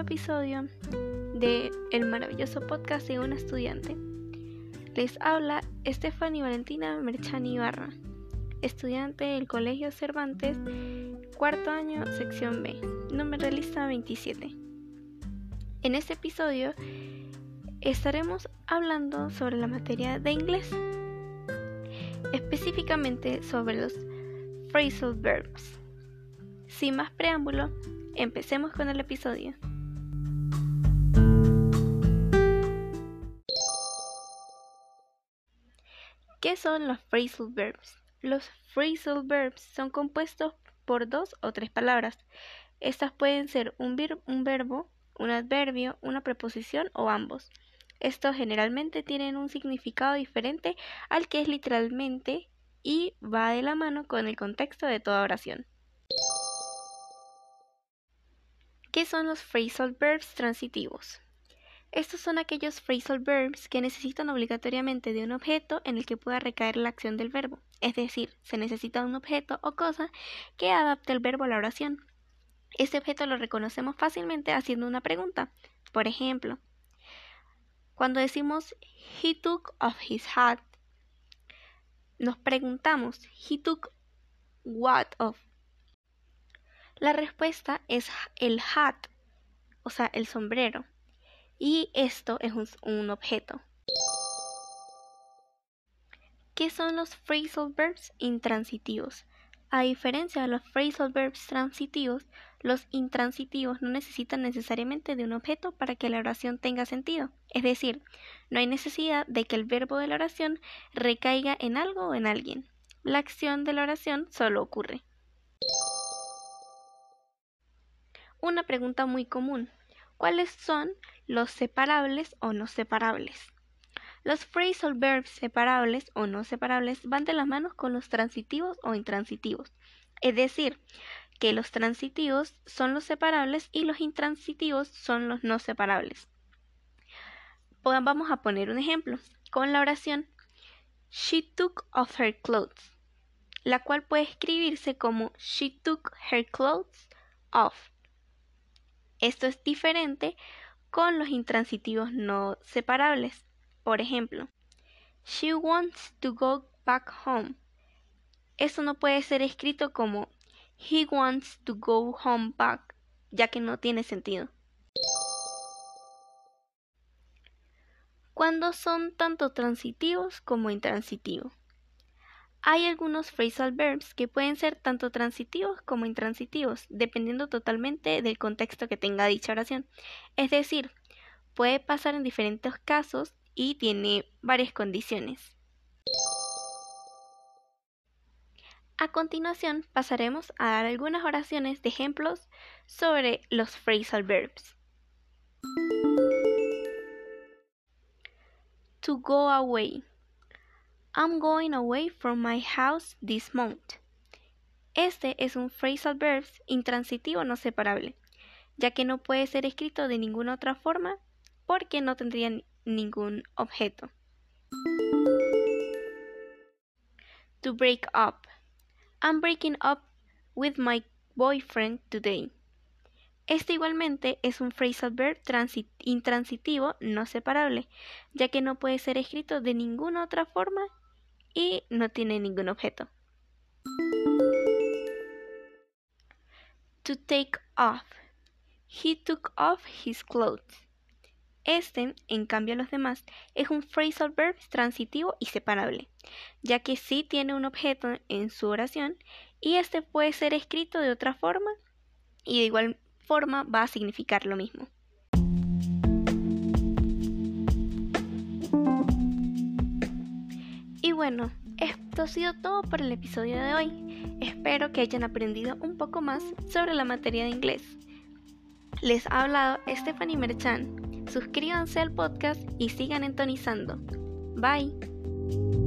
episodio de el maravilloso podcast de un estudiante. Les habla Estefany Valentina Merchani Ibarra, estudiante del Colegio Cervantes, cuarto año, sección B, número lista 27. En este episodio estaremos hablando sobre la materia de inglés, específicamente sobre los phrasal verbs. Sin más preámbulo, empecemos con el episodio. ¿Qué son los phrasal verbs? Los phrasal verbs son compuestos por dos o tres palabras. Estas pueden ser un, un verbo, un adverbio, una preposición o ambos. Estos generalmente tienen un significado diferente al que es literalmente y va de la mano con el contexto de toda oración. ¿Qué son los phrasal verbs transitivos? Estos son aquellos phrasal verbs que necesitan obligatoriamente de un objeto en el que pueda recaer la acción del verbo, es decir, se necesita un objeto o cosa que adapte el verbo a la oración. Este objeto lo reconocemos fácilmente haciendo una pregunta. Por ejemplo, cuando decimos he took off his hat, nos preguntamos he took what off la respuesta es el hat, o sea, el sombrero. Y esto es un, objeto. ¿Qué son los phrasal verbs intransitivos? A diferencia de los phrasal verbs transitivos, los intransitivos no necesitan necesariamente de un objeto para que la oración tenga sentido. Es decir, no hay necesidad de que el verbo de la oración recaiga en algo o en alguien. La acción de la oración solo ocurre. Una pregunta muy común. ¿Cuáles son los separables o no separables? Los phrasal verbs separables o no separables van de las manos con los transitivos o intransitivos. Es decir, que los transitivos son los separables y los intransitivos son los no separables. Vamos a poner un ejemplo con la oración She took off her clothes, la cual puede escribirse como She took her clothes off. Esto es diferente con los intransitivos no separables. Por ejemplo, She wants to go back home. Eso no puede ser escrito como He wants to go home back, ya que no tiene sentido. Cuando son tanto transitivos como intransitivos. Hay algunos phrasal verbs que pueden ser tanto transitivos como intransitivos, dependiendo totalmente del contexto que tenga dicha oración. Es decir, puede pasar en diferentes casos y tiene varias condiciones. A continuación pasaremos a dar algunas oraciones de ejemplos sobre los phrasal verbs. To go away. I'm going away from my house this month. Este es un phrasal verb intransitivo no separable, ya que no puede ser escrito de ninguna otra forma porque no tendría ningún objeto. To break up. I'm breaking up with my boyfriend today. Este igualmente es un phrasal verb intransitivo no separable, ya que no puede ser escrito de ninguna otra forma y no tiene ningún objeto. To take off. He took off his clothes. Este, en cambio a los demás, es un phrasal verb transitivo y separable, ya que sí tiene un objeto en su oración y este puede ser escrito de otra forma y de igual forma va a significar lo mismo. Y bueno, esto ha sido todo por el episodio de hoy. Espero que hayan aprendido un poco más sobre la materia de inglés. Les ha hablado Stephanie Merchan. Suscríbanse al podcast y sigan entonizando. Bye.